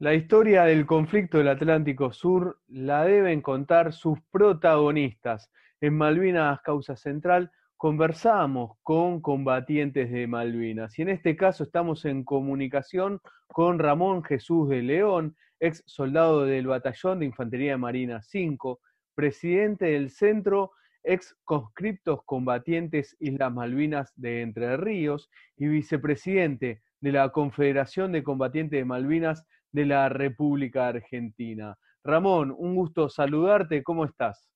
La historia del conflicto del Atlántico Sur la deben contar sus protagonistas. En Malvinas Causa Central conversamos con combatientes de Malvinas y en este caso estamos en comunicación con Ramón Jesús de León, ex soldado del Batallón de Infantería de Marina 5, presidente del Centro ex conscriptos combatientes Islas Malvinas de Entre Ríos y vicepresidente de la Confederación de Combatientes de Malvinas de la República Argentina. Ramón, un gusto saludarte, ¿cómo estás?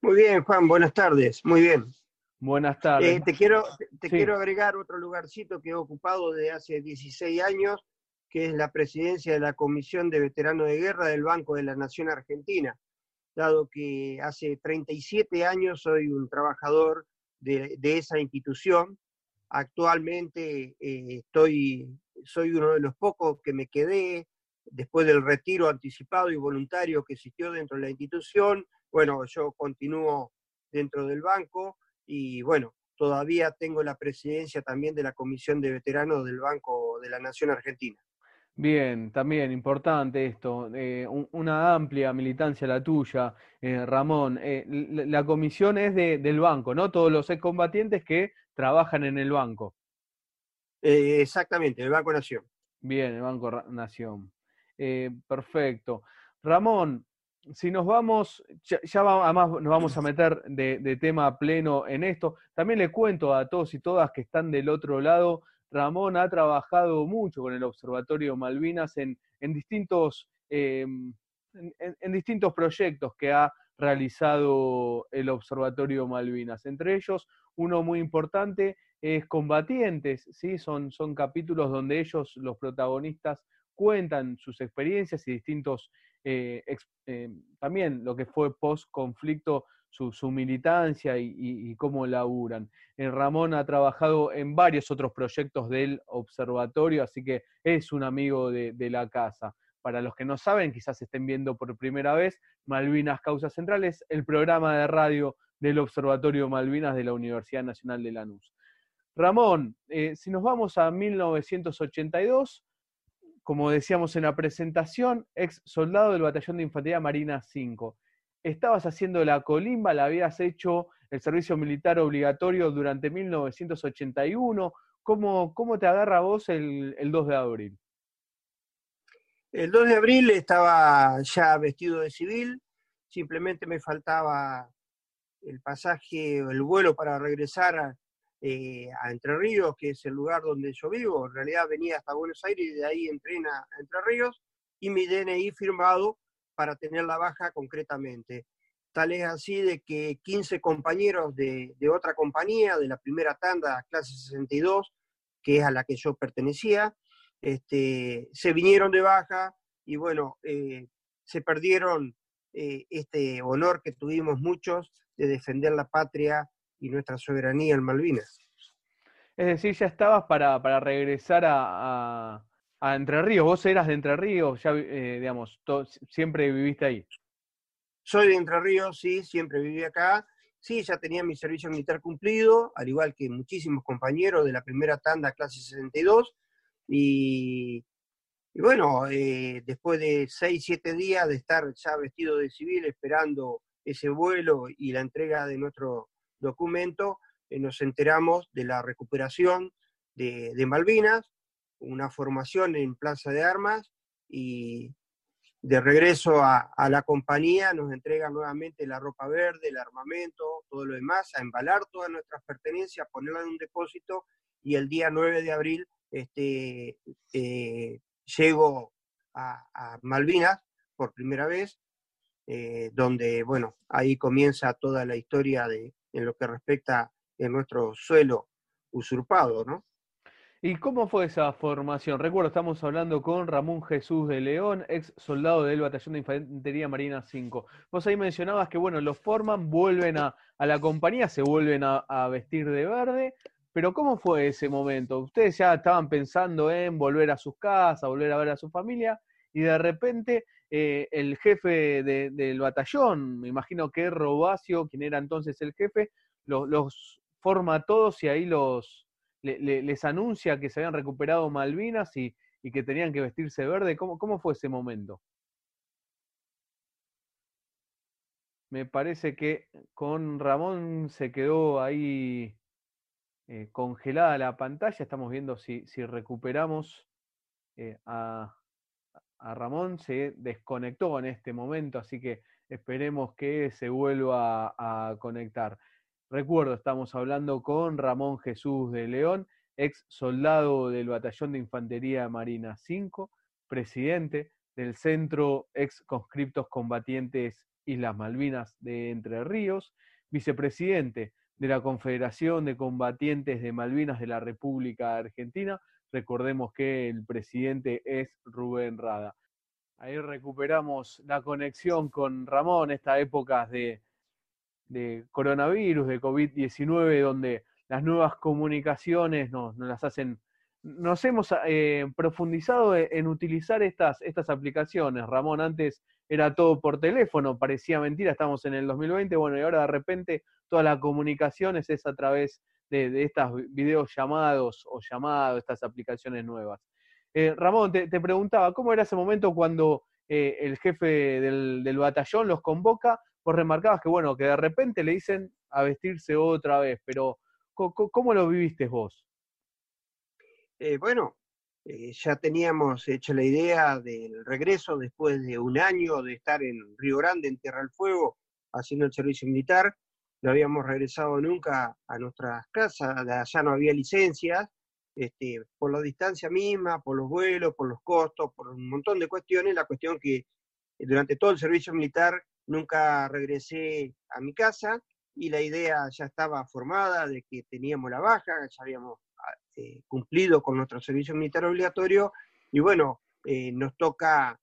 Muy bien, Juan, buenas tardes, muy bien. Buenas tardes. Eh, te quiero, te quiero agregar otro lugarcito que he ocupado desde hace 16 años, que es la presidencia de la Comisión de Veteranos de Guerra del Banco de la Nación Argentina, dado que hace 37 años soy un trabajador de, esa institución. Actualmente eh, estoy soy uno de los pocos que me quedé después del retiro anticipado y voluntario que existió dentro de la institución. Bueno, yo continúo dentro del banco y bueno, todavía tengo la presidencia también de la Comisión de Veteranos del Banco de la Nación Argentina. Bien, también importante esto, eh, una amplia militancia la tuya, eh, Ramón. Eh, la, comisión es del banco, ¿no? Todos los excombatientes que trabajan en el banco. Eh, exactamente, el Banco Nación. Bien, el Banco Nación. Eh, perfecto. Ramón, si nos vamos, ya, además nos vamos a meter de, tema pleno en esto, también le cuento a todos y todas que están del otro lado, Ramón ha trabajado mucho con el Observatorio Malvinas en, distintos, em, en, distintos proyectos que ha realizado el Observatorio Malvinas, entre ellos uno muy importante es Combatientes, ¿sí? son, son capítulos donde ellos, los protagonistas, cuentan sus experiencias y distintos, eh, eh, también lo que fue post-conflicto, su, su, militancia y, cómo laburan. Eh, Ramón ha trabajado en varios otros proyectos del observatorio, así que es un amigo de, de la casa. Para los que no saben, quizás estén viendo por primera vez, Malvinas Causas Centrales, el programa de radio del Observatorio Malvinas de la Universidad Nacional de Lanús. Ramón, eh, si nos vamos a 1982, como decíamos en la presentación, ex soldado del Batallón de Infantería Marina 5. Estabas haciendo la colimba, la habías hecho el servicio militar obligatorio durante 1981. ¿Cómo, cómo te agarra vos el, el 2 de abril? El 2 de abril estaba ya vestido de civil, simplemente me faltaba el pasaje, o el vuelo para regresar a, eh, a Entre Ríos, que es el lugar donde yo vivo. En realidad venía hasta Buenos Aires y de ahí entrena a Entre Ríos y mi DNI firmado para tener la baja concretamente. Tal es así de que 15 compañeros de, otra compañía, de la primera tanda, clase 62, que es a la que yo pertenecía, este, se vinieron de baja y bueno, eh, se perdieron eh, este honor que tuvimos muchos de defender la patria y nuestra soberanía en Malvinas. Es decir, ya estabas para, regresar a, Entre Ríos. Vos eras de Entre Ríos, ya, eh, digamos, siempre viviste ahí. Soy de Entre Ríos, sí, siempre viví acá. Sí, ya tenía mi servicio militar cumplido, al igual que muchísimos compañeros de la primera tanda, clase 62. Y, y bueno, eh, después de seis, siete días de estar ya vestido de civil esperando ese vuelo y la entrega de nuestro documento, eh, nos enteramos de la recuperación de, Malvinas, una formación en Plaza de Armas y de regreso a, la compañía nos entregan nuevamente la ropa verde, el armamento, todo lo demás, a embalar todas nuestras pertenencias, ponerlas en un depósito y el día 9 de abril este, eh, llego a, Malvinas por primera vez, eh, donde, bueno, ahí comienza toda la historia de, en lo que respecta a nuestro suelo usurpado, ¿no? ¿Y cómo fue esa formación? Recuerdo, estamos hablando con Ramón Jesús de León, ex soldado del Batallón de Infantería Marina 5. Vos ahí mencionabas que, bueno, los forman, vuelven a, la compañía, se vuelven a, vestir de verde, pero ¿cómo fue ese momento? Ustedes ya estaban pensando en volver a sus casas, volver a ver a su familia, y de repente eh, el jefe del batallón, me imagino que Robacio, quien era entonces el jefe, los, forma a todos y ahí les anuncia que se habían recuperado Malvinas y, y que tenían que vestirse verde. ¿Cómo, cómo fue ese momento? Me parece que con Ramón se quedó ahí eh, congelada la pantalla. Estamos viendo si, si recuperamos eh, a, Ramón. Se desconectó en este momento, así que esperemos que se vuelva a, conectar. Recuerdo, estamos hablando con Ramón Jesús de León, ex soldado del Batallón de Infantería Marina 5, presidente del Centro Ex Conscriptos Combatientes Islas Malvinas de Entre Ríos, vicepresidente de la Confederación de Combatientes de Malvinas de la República Argentina. Recordemos que el presidente es Rubén Rada. Ahí recuperamos la conexión con Ramón, estas épocas de, coronavirus, de COVID-19, donde las nuevas comunicaciones nos, las hacen. Nos hemos eh, profundizado e, en utilizar estas, estas aplicaciones. Ramón, antes era todo por teléfono, parecía mentira, estamos en el 2020, bueno, y ahora de repente toda la comunicación es a través de, de estas videollamados o llamados, estas aplicaciones nuevas. Eh, Ramón, te, preguntaba, ¿cómo era ese momento cuando eh, el jefe del, batallón los convoca? Vos remarcabas que, bueno, que de repente le dicen a vestirse otra vez, pero ¿cómo, lo viviste vos? Eh, bueno, ya teníamos hecho la idea del regreso después de un año de estar en Río Grande, en Tierra del Fuego, haciendo el servicio militar. No habíamos regresado nunca a nuestras casas, allá no había licencias, este, por la distancia misma, por los vuelos, por los costos, por un montón de cuestiones. La cuestión que eh, durante todo el servicio militar nunca regresé a mi casa y la idea ya estaba formada de que teníamos la baja, ya habíamos ah, eh, cumplido con nuestro servicio militar obligatorio y bueno, eh, nos toca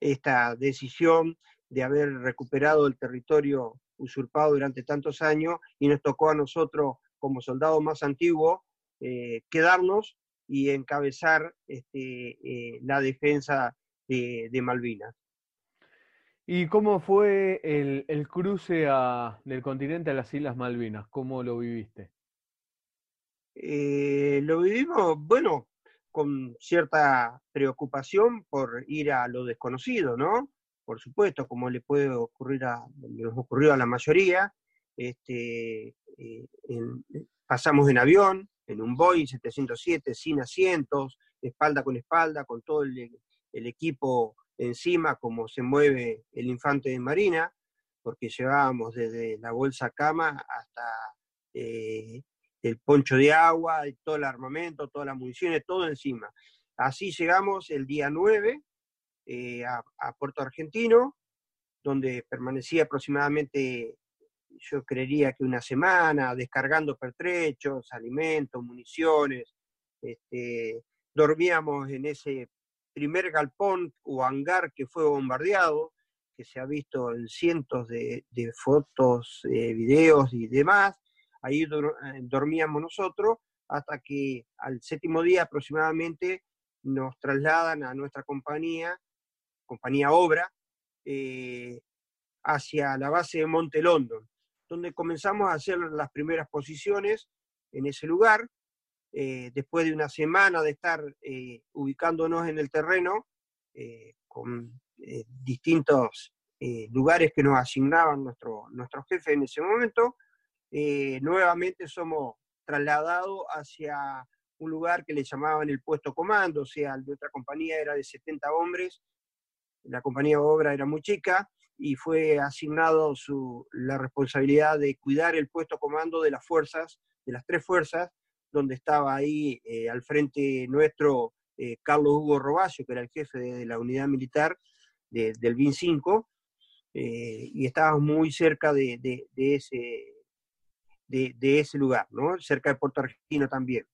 esta decisión de haber recuperado el territorio usurpado durante tantos años y nos tocó a nosotros como soldados más antiguos eh, quedarnos y encabezar este, eh, la defensa de, Malvinas. ¿Y cómo fue el, cruce del continente a las Islas Malvinas? ¿Cómo lo viviste? Eh, lo vivimos, bueno, con cierta preocupación por ir a lo desconocido, ¿no? Por supuesto, como le puede ocurrir a, nos ocurrió a la mayoría, este, pasamos en avión, en un Boeing 707 sin asientos, espalda con espalda, con todo el, equipo encima, como se mueve el infante de Marina, porque llevábamos desde la bolsa cama hasta eh, el poncho de agua, todo el armamento, todas las municiones, todo encima. Así llegamos el día 9 eh, a, Puerto Argentino, donde permanecí aproximadamente yo creería que una semana, descargando pertrechos, alimentos, municiones. Este, dormíamos en ese primer galpón o hangar que fue bombardeado, que se ha visto en cientos de, fotos, eh, videos y demás. Ahí eh, dormíamos nosotros hasta que al séptimo día aproximadamente nos trasladan a nuestra compañía, compañía Obra, eh, hacia la base de Monte London donde comenzamos a hacer las primeras posiciones en ese lugar. Eh, después de una semana de estar eh, ubicándonos en el terreno, eh, con distintos lugares que nos asignaban nuestro, nuestro jefe en ese momento, nuevamente somos trasladados hacia un lugar que le llamaban el puesto comando, o sea, nuestra compañía era de 70 hombres, la compañía obra era muy chica, y fue asignado su, la responsabilidad de cuidar el puesto comando de las fuerzas, de las tres fuerzas, donde estaba ahí eh, al frente nuestro eh, Carlos Hugo Robacio, que era el jefe de, la unidad militar del BIN 5, eh, y estábamos muy cerca de, de, ese, de, ese lugar, ¿no? cerca de Puerto Argentino también.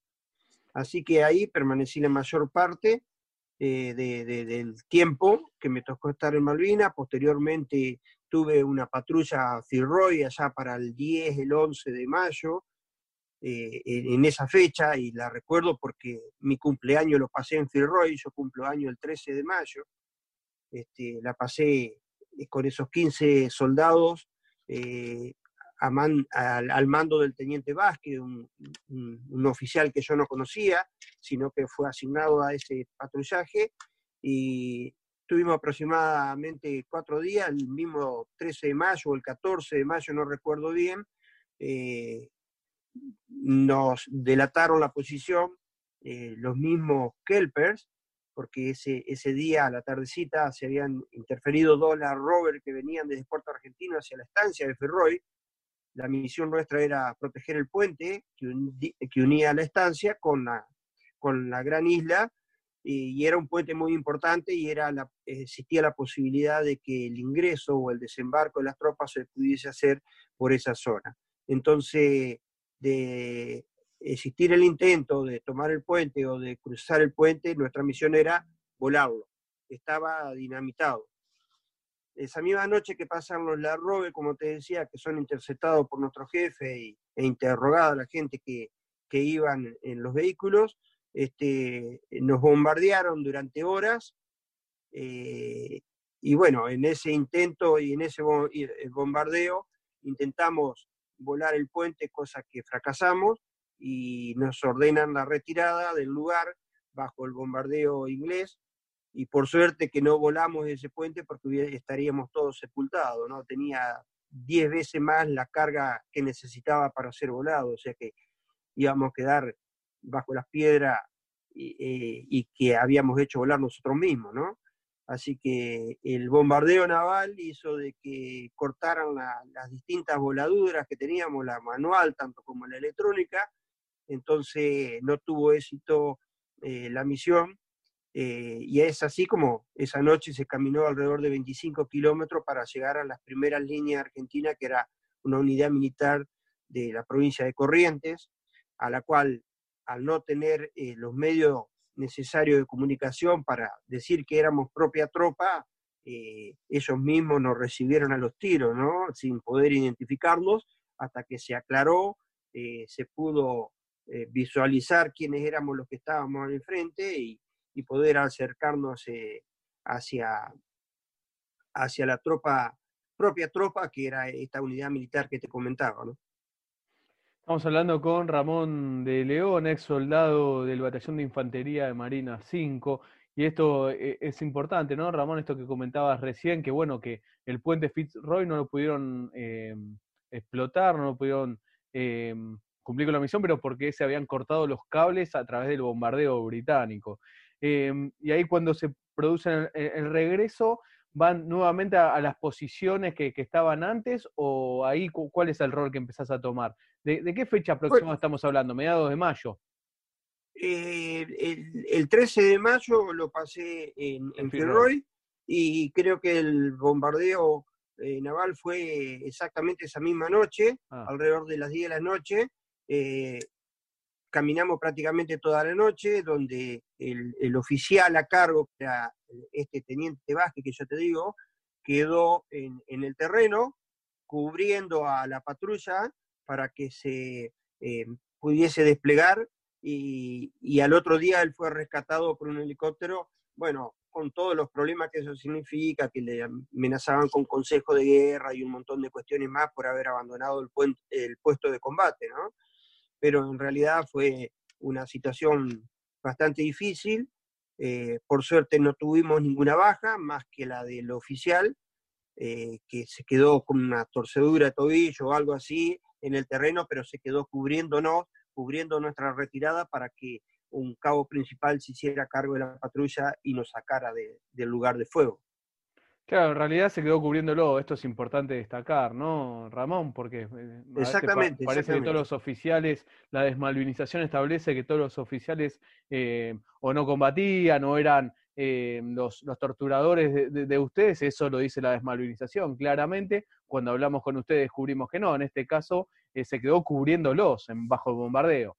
Así que ahí permanecí la mayor parte eh, del tiempo que me tocó estar en Malvinas. Posteriormente tuve una patrulla Firroy allá para el 10, el 11 de mayo, eh, en, esa fecha, y la recuerdo porque mi cumpleaños lo pasé en Firroy, yo cumplo año el 13 de mayo. Este, la pasé eh, con esos 15 soldados al, mando del teniente Vázquez, un, oficial que yo no conocía, sino que fue asignado a ese patrullaje y tuvimos aproximadamente cuatro días, el mismo 13 de mayo o el 14 de mayo, no recuerdo bien, eh, nos delataron la posición eh, los mismos Kelpers, porque ese, ese día a la tardecita se habían interferido dos las rover que venían desde Puerto Argentino hacia la estancia de Ferroy, la misión nuestra era proteger el puente que, unía la estancia con la, gran isla, y, era un puente muy importante y era existía la posibilidad de que el ingreso o el desembarco de las tropas se pudiese hacer por esa zona. Entonces, de existir el intento de tomar el puente o de cruzar el puente, nuestra misión era volarlo. Estaba dinamitado esa misma noche que pasan los Larrobe, como te decía, que son interceptados por nuestro jefe e interrogados a la gente que, que iban en los vehículos, este, nos bombardearon durante horas. Eh, y bueno, en ese intento y en ese bombardeo intentamos volar el puente, cosa que fracasamos, y nos ordenan la retirada del lugar bajo el bombardeo inglés y por suerte que no volamos ese puente porque estaríamos todos sepultados, ¿no? Tenía 10 veces más la carga que necesitaba para ser volado, o sea que íbamos a quedar bajo las piedras y, eh, que habíamos hecho volar nosotros mismos, ¿no? Así que el bombardeo naval hizo de que cortaran las distintas voladuras que teníamos, la manual tanto como la electrónica, entonces no tuvo éxito eh, la misión eh, y es así como esa noche se caminó alrededor de 25 kilómetros para llegar a las primeras líneas argentinas, que era una unidad militar de la provincia de Corrientes, a la cual, al no tener eh, los medios necesarios de comunicación para decir que éramos propia tropa, eh, ellos mismos nos recibieron a los tiros, ¿no? sin poder identificarlos, hasta que se aclaró, se pudo visualizar quiénes éramos los que estábamos al frente y, y poder acercarnos eh, hacia, hacia la tropa, propia tropa, que era esta unidad militar que te comentaba. ¿no? Estamos hablando con Ramón de León, ex soldado del Batallón de Infantería de Marina 5. Y esto eh, es importante, ¿no, Ramón? Esto que comentabas recién, que bueno, que el puente Fitzroy no lo pudieron eh, explotar, no lo pudieron cumplir con la misión, pero porque se habían cortado los cables a través del bombardeo británico. Em, y ahí cuando se produce el, regreso, ¿van nuevamente a, las posiciones que, estaban antes o ahí cuál es el rol que empezás a tomar? ¿De, qué fecha próxima estamos hablando? ¿Mediados de mayo? Eh, el, 13 de mayo lo pasé en, en y creo que el bombardeo eh, naval fue exactamente esa misma noche, ah. alrededor de las 10 de la noche. Eh, caminamos prácticamente toda la noche, donde el, oficial a cargo, este teniente Vázquez que yo te digo, quedó en, el terreno cubriendo a la patrulla para que se eh, pudiese desplegar y, al otro día él fue rescatado por un helicóptero, bueno, con todos los problemas que eso significa, que le amenazaban con consejo de guerra y un montón de cuestiones más por haber abandonado el, el puesto de combate, ¿no? Pero en realidad fue una situación bastante difícil. Eh, por suerte no tuvimos ninguna baja, más que la del oficial, eh, que se quedó con una torcedura de tobillo o algo así en el terreno, pero se quedó cubriéndonos, cubriendo nuestra retirada para que un cabo principal se hiciera cargo de la patrulla y nos sacara del lugar de fuego. Claro, en realidad se quedó cubriéndolo, esto es importante destacar, ¿no, Ramón? Porque eh, exactamente, parece que todos los oficiales, la desmalvinización establece que todos los oficiales eh, o no combatían o eran eh, los, torturadores de, ustedes, eso lo dice la desmalvinización, claramente, cuando hablamos con ustedes descubrimos que no, en este caso se quedó cubriéndolos en, bajo el bombardeo.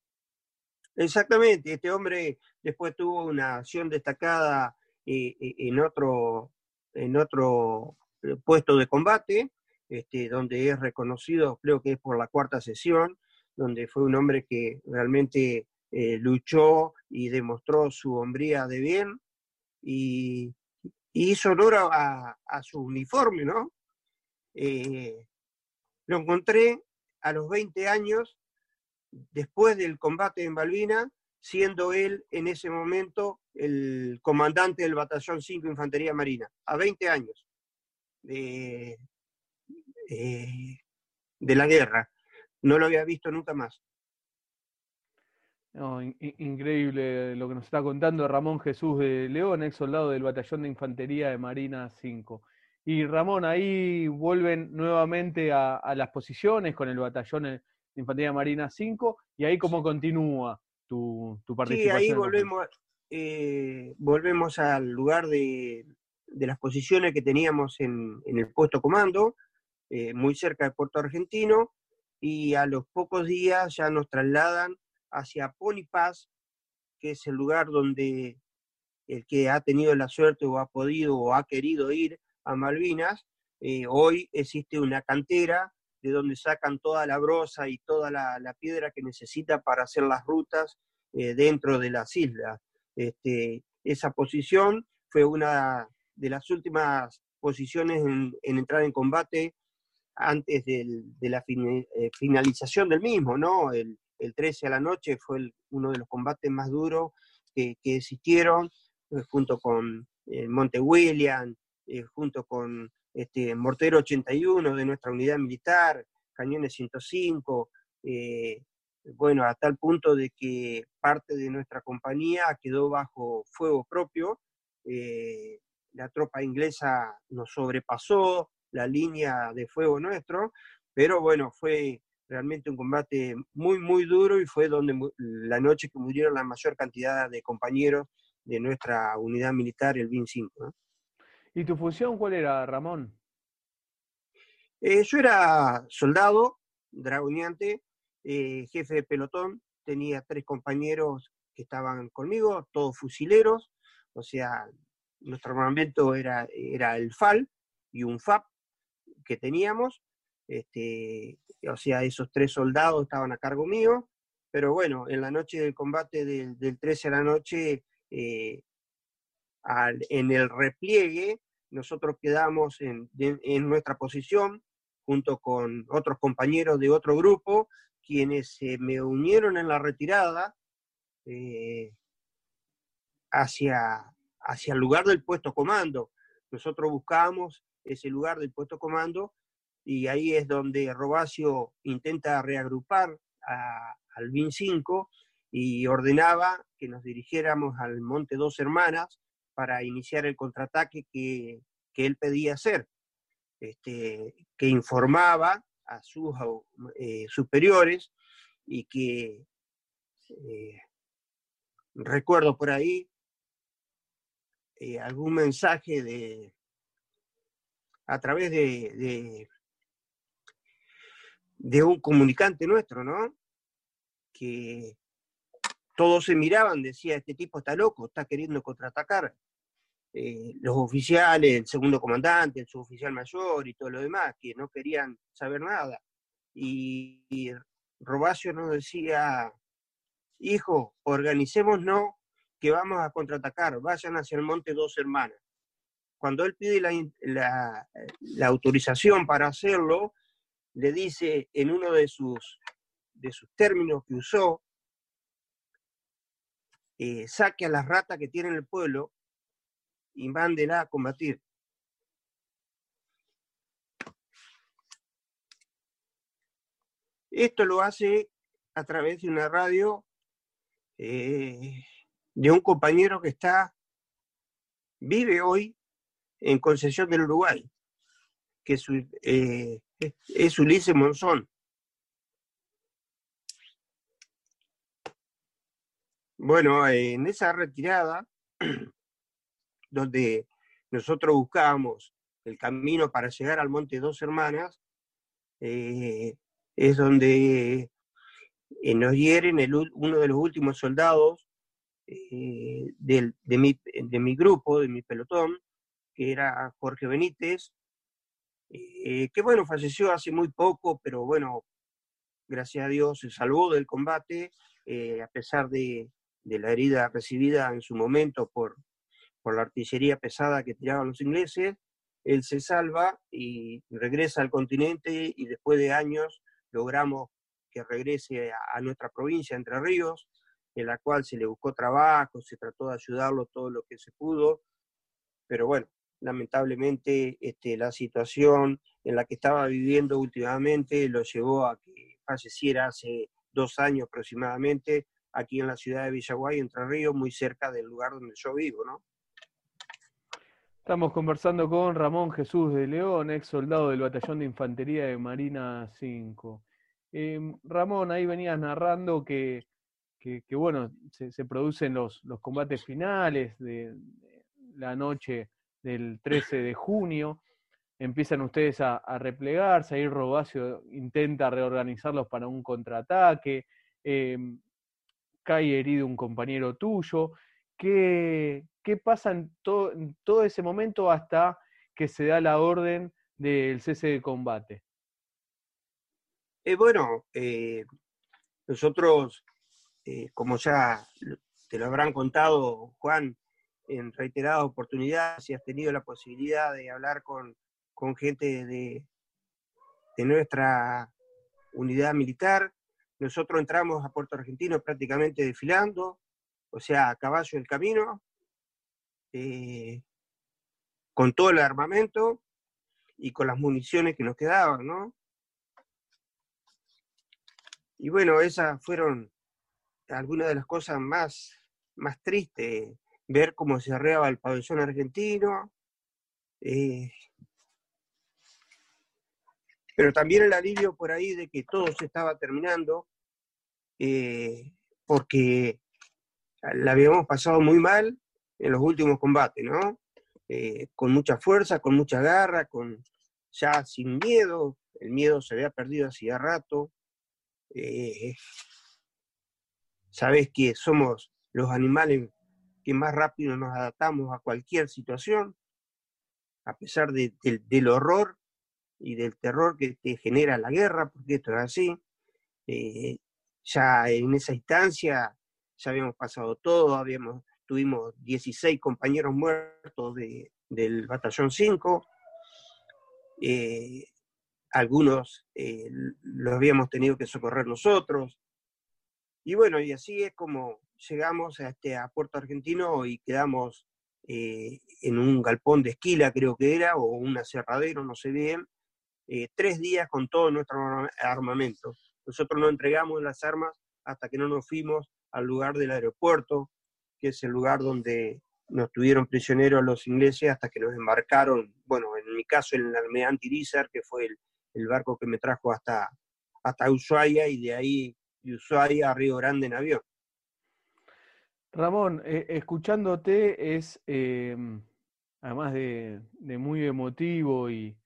Exactamente, este hombre después tuvo una acción destacada en otro en otro eh, puesto de combate, este, donde es reconocido, creo que es por la cuarta sesión, donde fue un hombre que realmente eh, luchó y demostró su hombría de bien y, hizo honor a, su uniforme, ¿no? Eh, lo encontré a los 20 años, después del combate en Malvina, siendo él en ese momento el comandante del Batallón 5 Infantería Marina, a 20 años de, de la guerra. No lo había visto nunca más. increíble lo que nos está contando Ramón Jesús de León, ex soldado del Batallón de Infantería de Marina 5. Y Ramón, ahí vuelven nuevamente a, las posiciones con el Batallón de Infantería Marina 5, y ahí cómo continúa tu, tu participación. Sí, ahí volvemos, eh, volvemos al lugar de, las posiciones que teníamos en, el puesto comando, eh, muy cerca de Puerto Argentino, y a los pocos días ya nos trasladan hacia Pony Pass, que es el lugar donde el que ha tenido la suerte o ha podido o ha querido ir a Malvinas, eh, hoy existe una cantera de donde sacan toda la brosa y toda la, piedra que necesita para hacer las rutas eh, dentro de las islas. Este, esa posición fue una de las últimas posiciones en, entrar en combate antes de la eh, finalización del mismo, ¿no? El, 13 a la noche fue uno de los combates más duros que, existieron, junto con Monte William, eh, junto con este, Mortero 81 de nuestra unidad militar, cañones 105, eh, bueno, a tal punto de que parte de nuestra compañía quedó bajo fuego propio, eh, la tropa inglesa nos sobrepasó la línea de fuego nuestro, pero bueno, fue realmente un combate muy, muy duro y fue donde la noche que murieron la mayor cantidad de compañeros de nuestra unidad militar, el BIN 5. ¿Y tu función cuál era, Ramón? Eh, yo era soldado, dragoneante, eh, jefe de pelotón, tenía tres compañeros que estaban conmigo, todos fusileros, o sea, nuestro armamento era, era el FAL y un FAP que teníamos, este, o sea, esos tres soldados estaban a cargo mío, pero bueno, en la noche del combate del, 13 a la noche, eh, en el repliegue, nosotros quedamos en, nuestra posición junto con otros compañeros de otro grupo, quienes se me unieron en la retirada eh, hacia, hacia el lugar del puesto comando. Nosotros buscamos ese lugar del puesto comando y ahí es donde Robacio intenta reagrupar al BIN 5 y ordenaba que nos dirigiéramos al Monte Dos Hermanas, para iniciar el contraataque que, él pedía hacer, este, que informaba a sus eh, superiores y que eh, recuerdo por ahí eh, algún mensaje de a través de, de, de, un comunicante nuestro, ¿no? Que todos se miraban, decía, este tipo está loco, está queriendo contraatacar. Eh, los oficiales, el segundo comandante, el suboficial mayor y todo lo demás, que no querían saber nada. Y, y Robacio nos decía, hijo, organicémonos que vamos a contraatacar, vayan hacia el monte dos hermanas. Cuando él pide la, autorización para hacerlo, le dice en uno de sus, de sus términos que usó, eh, saque a las ratas que tiene el pueblo y mándela a combatir. Esto lo hace a través de una radio eh, de un compañero que está, vive hoy en Concesión del Uruguay, que es, eh, es Ulises Monzón. Bueno, en esa retirada donde nosotros buscábamos el camino para llegar al Monte Dos Hermanas, eh, es donde eh, nos hieren uno de los últimos soldados eh, de, mi, de, mi, grupo, de mi pelotón, que era Jorge Benítez, que bueno, falleció hace muy poco, pero bueno, gracias a Dios se salvó del combate, a pesar de, de la herida recibida en su momento por, por la artillería pesada que tiraban los ingleses, él se salva y regresa al continente y después de años logramos que regrese a, nuestra provincia, Entre Ríos, en la cual se le buscó trabajo, se trató de ayudarlo todo lo que se pudo, pero bueno, lamentablemente este, la situación en la que estaba viviendo últimamente lo llevó a que falleciera hace dos años aproximadamente aquí en la ciudad de Villaguay, Entre Ríos, muy cerca del lugar donde yo vivo, ¿no? Estamos conversando con Ramón Jesús de León, ex soldado del Batallón de Infantería de Marina 5. Em, Ramón, ahí venías narrando que, bueno, se, producen los, los, combates finales de, la noche del 13 de junio. Empiezan ustedes a, replegarse, ahí Robacio intenta reorganizarlos para un contraataque. Em, cae herido un compañero tuyo. ¿Qué, qué pasa en todo, ese momento hasta que se da la orden del cese de combate? Eh, bueno, eh, nosotros, eh, como ya te lo habrán contado, Juan, en reiteradas oportunidades, si has tenido la posibilidad de hablar con, gente de, de nuestra unidad militar, nosotros entramos a Puerto Argentino prácticamente desfilando, o sea, a caballo del camino, eh, con todo el armamento y con las municiones que nos quedaban, ¿no? Y bueno, esas fueron algunas de las cosas más, más tristes, ver cómo se arreaba el pabellón argentino, eh, pero también el alivio por ahí de que todo se estaba terminando, eh, porque la habíamos pasado muy mal en los últimos combates, ¿no? Eh, con mucha fuerza, con mucha garra, con ya sin miedo, el miedo se había perdido hacía rato. Eh, sabes que somos los animales que más rápido nos adaptamos a cualquier situación, a pesar del horror y del terror que genera la guerra, porque esto es así. Eh, ya en esa instancia ya habíamos pasado todo, habíamos, tuvimos 16 compañeros muertos del batallón 5, eh, algunos eh, los habíamos tenido que socorrer nosotros, y bueno, y así es como llegamos a, este, a Puerto Argentino y quedamos en un galpón de esquila, creo que era, o un aserradero, no sé bien, eh, tres días con todo nuestro armamento. Nosotros no entregamos las armas hasta que no nos fuimos al lugar del aeropuerto, que es el lugar donde nos tuvieron prisioneros los ingleses hasta que nos embarcaron, bueno, en mi caso el almirante Irizar, que fue el, barco que me trajo hasta, hasta Ushuaia y de ahí de Ushuaia a Río Grande en avión. Ramón, eh, escuchándote es, eh, además de, muy emotivo y,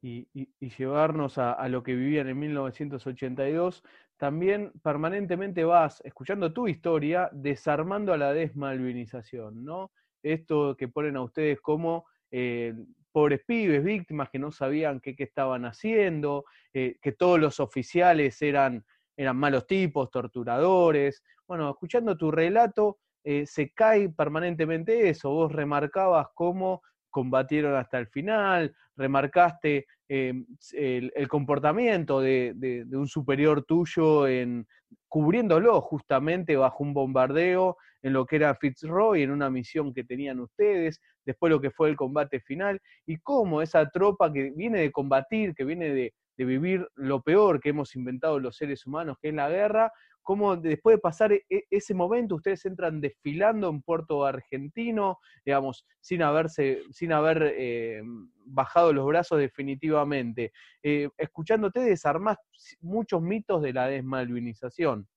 y, llevarnos a, lo que vivían en 1982, también permanentemente vas, escuchando tu historia, desarmando a la desmalvinización, ¿no? Esto que ponen a ustedes como eh, pobres pibes, víctimas que no sabían qué, estaban haciendo, eh, que todos los oficiales eran, eran malos tipos, torturadores. Bueno, escuchando tu relato, eh, se cae permanentemente eso. Vos remarcabas cómo combatieron hasta el final, remarcaste em, el, comportamiento de, un superior tuyo en cubriéndolo justamente bajo un bombardeo en lo que era Fitzroy, en una misión que tenían ustedes, después lo que fue el combate final, y cómo esa tropa que viene de combatir, que viene de, de vivir lo peor que hemos inventado los seres humanos, que es la guerra, cómo después de pasar e, e, ese momento ustedes entran desfilando en Puerto Argentino, digamos, sin haberse, sin haber eh, bajado los brazos definitivamente. Eh, escuchándote desarmás muchos mitos de la desmalvinización.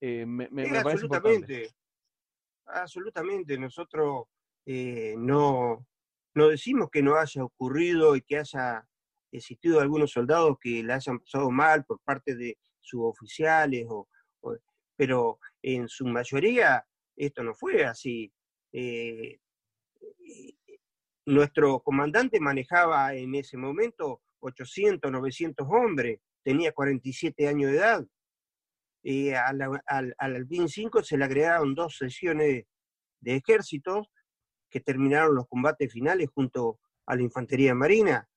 Eh, me, absolutamente, absolutamente. Nosotros no, no decimos que no haya ocurrido y que haya existido algunos soldados que la hayan pasado mal por parte de suboficiales, o, pero en su mayoría esto no fue así. Eh, nuestro comandante manejaba en ese momento 800, 900 hombres, tenía 47 años de edad. y al, al, al 5 se le agregaron dos sesiones de ejércitos que terminaron los combates finales junto a la infantería marina.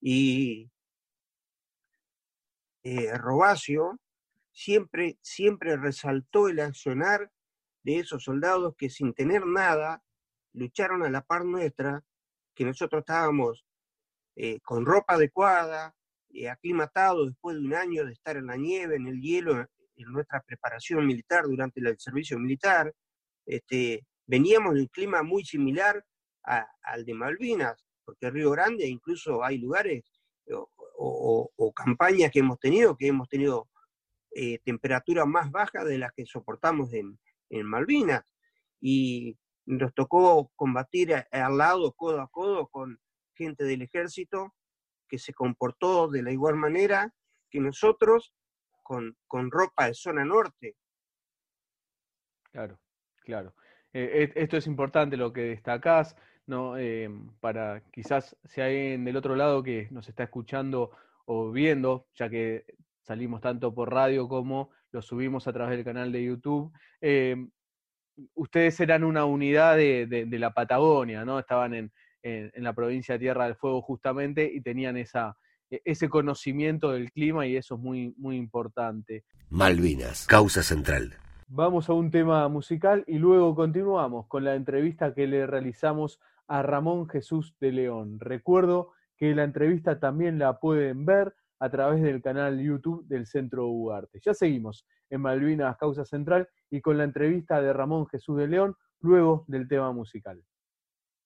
Y eh, Robacio siempre, siempre resaltó el accionar de esos soldados que sin tener nada lucharon a la par nuestra, que nosotros estábamos eh, con ropa adecuada, eh, aclimatados después de un año de estar en la nieve, en el hielo, en nuestra preparación militar durante el servicio militar. Este, veníamos de un clima muy similar al de Malvinas, porque Río Grande incluso hay lugares o, campañas que hemos tenido que hemos tenido eh, temperaturas más bajas de las que soportamos en, en Malvinas. Y nos tocó combatir al lado, codo a codo, con gente del ejército que se comportó de la igual manera que nosotros con, con ropa de zona norte. Claro, claro. Eh, esto es importante lo que destacás, ¿no? Eh, para quizás si hay en el otro lado que nos está escuchando o viendo, ya que salimos tanto por radio como lo subimos a través del canal de YouTube. Eh, ustedes eran una unidad de, la Patagonia, ¿no? Estaban en, la provincia de Tierra del Fuego justamente y tenían esa, e, ese conocimiento del clima y eso es muy, muy importante. Malvinas, causa central. Vamos a un tema musical y luego continuamos con la entrevista que le realizamos a Ramón Jesús de León. Recuerdo que la entrevista también la pueden ver a través del canal YouTube del Centro Ugarte. Ya seguimos en Malvinas Causa Central y con la entrevista de Ramón Jesús de León luego del tema musical.